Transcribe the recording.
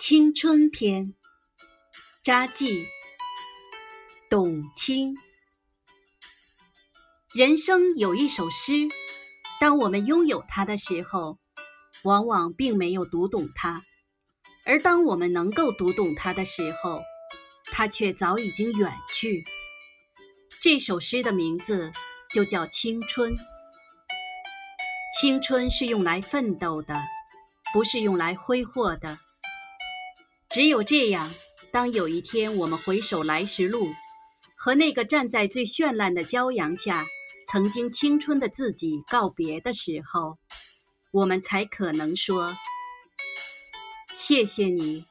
青春篇，札记，董卿。人生有一首诗，当我们拥有它的时候，往往并没有读懂它；而当我们能够读懂它的时候，它却早已经远去。这首诗的名字就叫青春。青春是用来奋斗的，不是用来挥霍的。只有这样，当有一天我们回首来时路，和那个站在最绚烂的骄阳下、曾经青春的自己告别的时候，我们才可能说：“谢谢你，